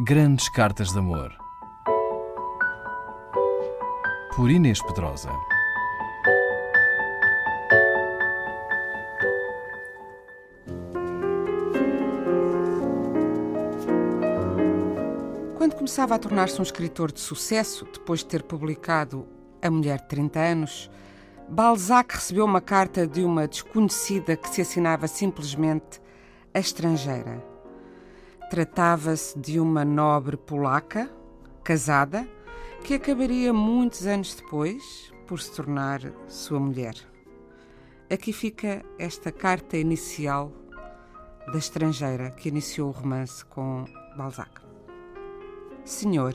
Grandes Cartas de Amor. Por Inês Pedrosa. Quando começava a tornar-se um escritor de sucesso, depois de ter publicado A Mulher de 30 Anos, Balzac recebeu uma carta de uma desconhecida que se assinava simplesmente A Estrangeira. Tratava-se de uma nobre polaca, casada, que acabaria muitos anos depois por se tornar sua mulher. Aqui fica esta carta inicial da estrangeira que iniciou o romance com Balzac. Senhor,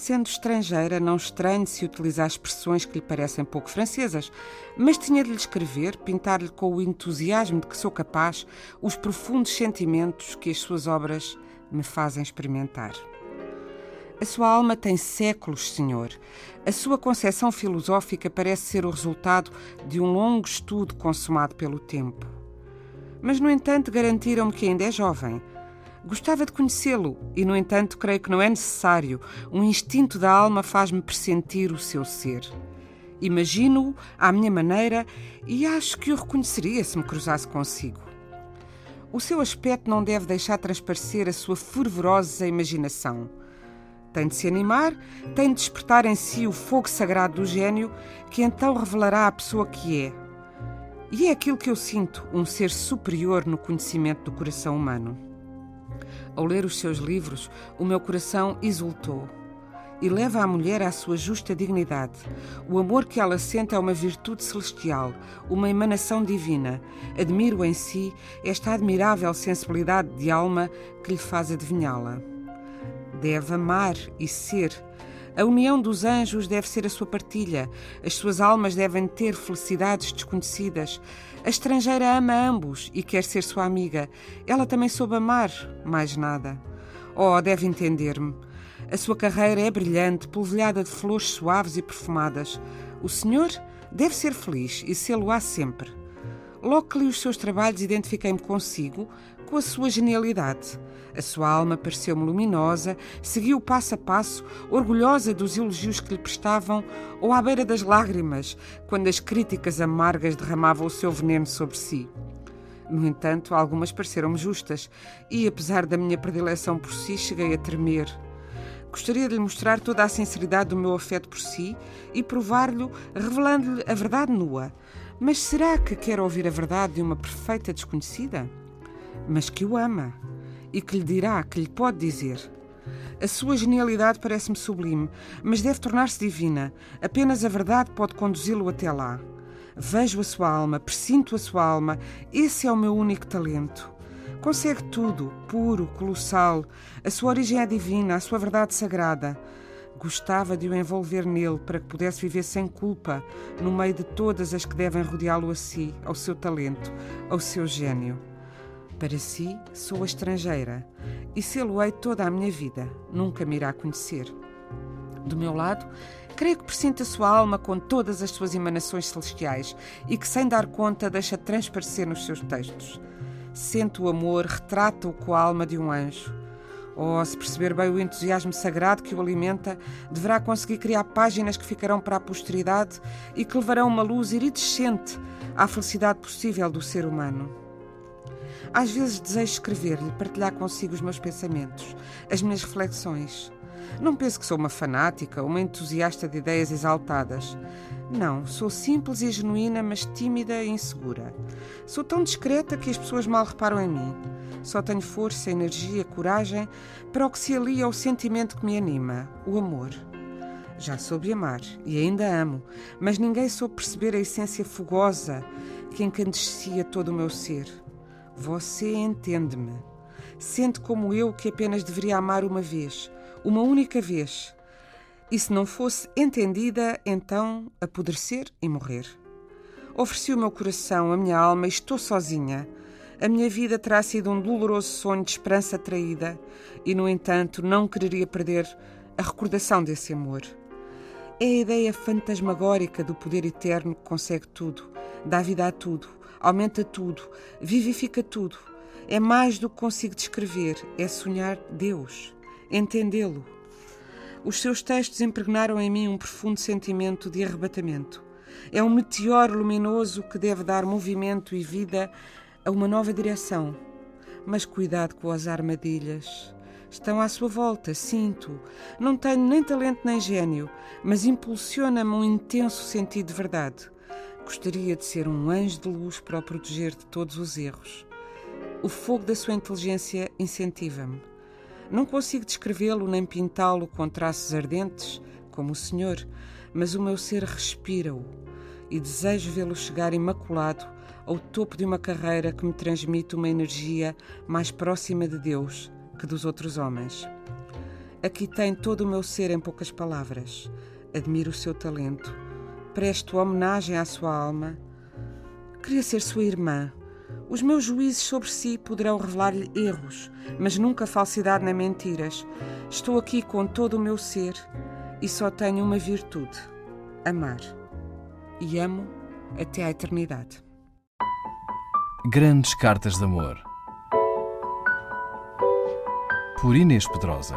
sendo estrangeira, não estranhe se utilizar expressões que lhe parecem pouco francesas, mas tinha de lhe escrever, pintar-lhe com o entusiasmo de que sou capaz os profundos sentimentos que as suas obras me fazem experimentar. A sua alma tem séculos, Senhor. A sua concepção filosófica parece ser o resultado de um longo estudo consumado pelo tempo. Mas, no entanto, garantiram-me que ainda é jovem. Gostava de conhecê-lo e, no entanto, creio que não é necessário. Um instinto da alma faz-me pressentir o seu ser. Imagino-o à minha maneira e acho que o reconheceria se me cruzasse consigo. O seu aspecto não deve deixar transparecer a sua fervorosa imaginação. Tem de se animar, tem de despertar em si o fogo sagrado do gênio, que então revelará a pessoa que é. E é aquilo que eu sinto, um ser superior no conhecimento do coração humano. Ao ler os seus livros, o meu coração exultou e leva a mulher à sua justa dignidade. O amor que ela sente é uma virtude celestial, uma emanação divina. Admiro em si esta admirável sensibilidade de alma que lhe faz adivinhá-la. Deve amar e ser. A união dos anjos deve ser a sua partilha. As suas almas devem ter felicidades desconhecidas. A estrangeira ama ambos e quer ser sua amiga. Ela também soube amar, mais nada. Oh, deve entender-me. A sua carreira é brilhante, polvilhada de flores suaves e perfumadas. O senhor deve ser feliz e sê-lo-á sempre. Logo que li os seus trabalhos, identifiquei-me consigo, com a sua genialidade. A sua alma pareceu-me luminosa, seguiu passo a passo, orgulhosa dos elogios que lhe prestavam, ou à beira das lágrimas, quando as críticas amargas derramavam o seu veneno sobre si. No entanto, algumas pareceram-me justas, e apesar da minha predileção por si, cheguei a tremer. Gostaria de lhe mostrar toda a sinceridade do meu afeto por si e provar-lhe, revelando-lhe a verdade nua. Mas será que quer ouvir a verdade de uma perfeita desconhecida? Mas que o ama e que lhe dirá, que lhe pode dizer. A sua genialidade parece-me sublime, mas deve tornar-se divina. Apenas a verdade pode conduzi-lo até lá. Vejo a sua alma, presinto a sua alma, esse é o meu único talento. Consegue tudo, puro, colossal. A sua origem é divina, a sua verdade sagrada. Gostava de o envolver nele para que pudesse viver sem culpa, no meio de todas as que devem rodeá-lo a si, ao seu talento, ao seu gênio. Para si, sou a estrangeira e sê-lo-ei toda a minha vida. Nunca me irá conhecer. Do meu lado, creio que presinto a sua alma com todas as suas emanações celestiais e que, sem dar conta, deixa transparecer nos seus textos sente o amor, retrata-o com a alma de um anjo. Oh, se perceber bem o entusiasmo sagrado que o alimenta, deverá conseguir criar páginas que ficarão para a posteridade e que levarão uma luz iridescente à felicidade possível do ser humano. Às vezes desejo escrever-lhe, partilhar consigo os meus pensamentos, as minhas reflexões. Não penso que sou uma fanática, uma entusiasta de ideias exaltadas. Não, sou simples e genuína, mas tímida e insegura. Sou tão discreta que as pessoas mal reparam em mim. Só tenho força, energia, coragem para o que se alia ao sentimento que me anima, o amor. Já soube amar e ainda amo, mas ninguém soube perceber a essência fogosa que encandecia todo o meu ser. Você entende-me. Sente como eu que apenas deveria amar uma vez, uma única vez e se não fosse entendida, então apodrecer e morrer. Ofereci o meu coração, a minha alma e estou sozinha. A minha vida terá sido um doloroso sonho de esperança traída e, no entanto, não quereria perder a recordação desse amor. É a ideia fantasmagórica do poder eterno que consegue tudo, dá vida a tudo, aumenta tudo, vivifica tudo. É mais do que consigo descrever, é sonhar Deus. entendê-lo. Os seus textos impregnaram em mim um profundo sentimento de arrebatamento. É um meteoro luminoso que deve dar movimento e vida a uma nova direção. Mas cuidado com as armadilhas. Estão à sua volta, sinto. Não tenho nem talento nem gênio, mas impulsiona-me um intenso sentido de verdade. Gostaria de ser um anjo de luz para o proteger de todos os erros. O fogo da sua inteligência incentiva-me. Não consigo descrevê-lo nem pintá-lo com traços ardentes, como o Senhor, mas o meu ser respira-o e desejo vê-lo chegar imaculado ao topo de uma carreira que me transmite uma energia mais próxima de Deus que dos outros homens. Aqui tem todo o meu ser em poucas palavras. Admiro o seu talento, presto homenagem à sua alma. Queria ser sua irmã. Os meus juízes sobre si poderão revelar-lhe erros, mas nunca falsidade nem mentiras. Estou aqui com todo o meu ser e só tenho uma virtude: amar. E amo até à eternidade. Grandes Cartas de Amor por Inês Pedrosa.